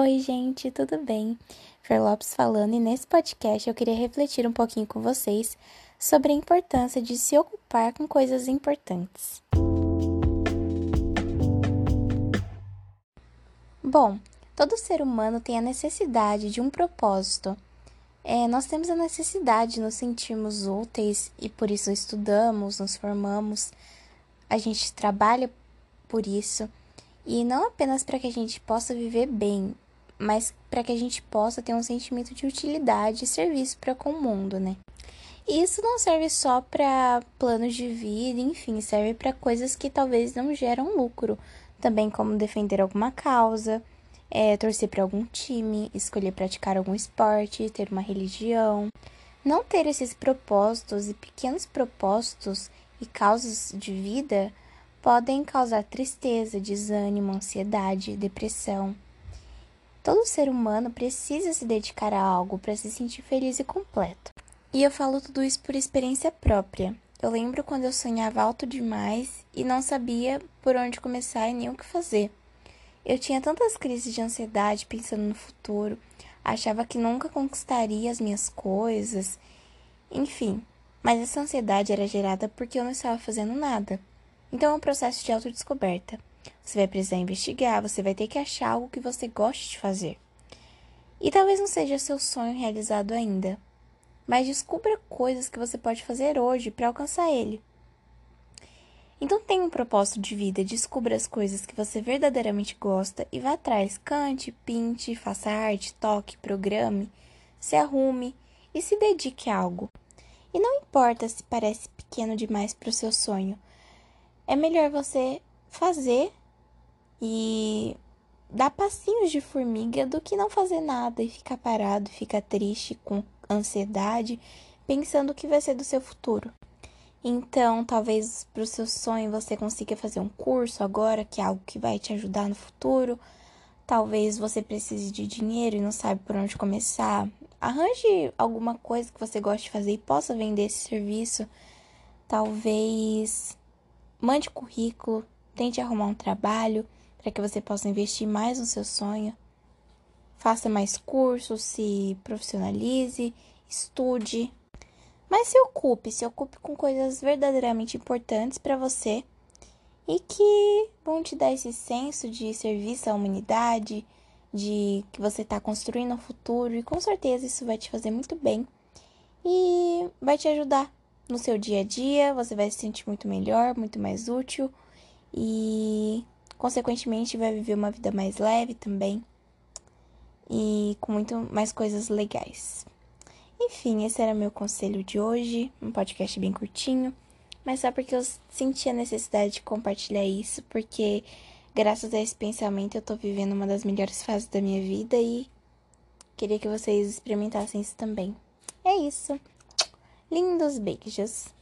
Oi, gente, tudo bem? Fer Lopes falando e nesse podcast eu queria refletir um pouquinho com vocês sobre a importância de se ocupar com coisas importantes. Bom, todo ser humano tem a necessidade de um propósito. É, nós temos a necessidade de nos sentirmos úteis e por isso estudamos, nos formamos, a gente trabalha por isso. E não apenas para que a gente possa viver bem, mas para que a gente possa ter um sentimento de utilidade e serviço para com o mundo, né? E isso não serve só para planos de vida, enfim, serve para coisas que talvez não geram lucro, também como defender alguma causa, é, torcer para algum time, escolher praticar algum esporte, ter uma religião. Não ter esses propósitos e pequenos propósitos e causas de vida podem causar tristeza, desânimo, ansiedade, depressão. Todo ser humano precisa se dedicar a algo para se sentir feliz e completo. E eu falo tudo isso por experiência própria. Eu lembro quando eu sonhava alto demais e não sabia por onde começar e nem o que fazer. Eu tinha tantas crises de ansiedade pensando no futuro, achava que nunca conquistaria as minhas coisas, enfim. Mas essa ansiedade era gerada porque eu não estava fazendo nada. Então é um processo de autodescoberta. Você vai precisar investigar, você vai ter que achar algo que você goste de fazer. E talvez não seja seu sonho realizado ainda, mas descubra coisas que você pode fazer hoje para alcançar ele. Então tenha um propósito de vida, descubra as coisas que você verdadeiramente gosta e vá atrás. Cante, pinte, faça arte, toque, programe, se arrume e se dedique a algo. E não importa se parece pequeno demais para o seu sonho, é melhor você fazer e dar passinhos de formiga do que não fazer nada e ficar parado, ficar triste, com ansiedade, pensando o que vai ser do seu futuro. Então, talvez para o seu sonho você consiga fazer um curso agora, que é algo que vai te ajudar no futuro. Talvez você precise de dinheiro e não sabe por onde começar. Arranje alguma coisa que você goste de fazer e possa vender esse serviço. Talvez Mande currículo, tente arrumar um trabalho para que você possa investir mais no seu sonho. Faça mais cursos, se profissionalize, estude. Mas se ocupe, se ocupe com coisas verdadeiramente importantes para você. E que vão te dar esse senso de serviço à humanidade, de que você está construindo um futuro. E com certeza isso vai te fazer muito bem. E vai te ajudar no seu dia a dia, você vai se sentir muito melhor, muito mais útil. E, consequentemente, vai viver uma vida mais leve também e com muito mais coisas legais. Enfim, esse era meu conselho de hoje, um podcast bem curtinho, mas só porque eu senti a necessidade de compartilhar isso, porque graças a esse pensamento eu tô vivendo uma das melhores fases da minha vida e queria que vocês experimentassem isso também. É isso. Lindos beijos!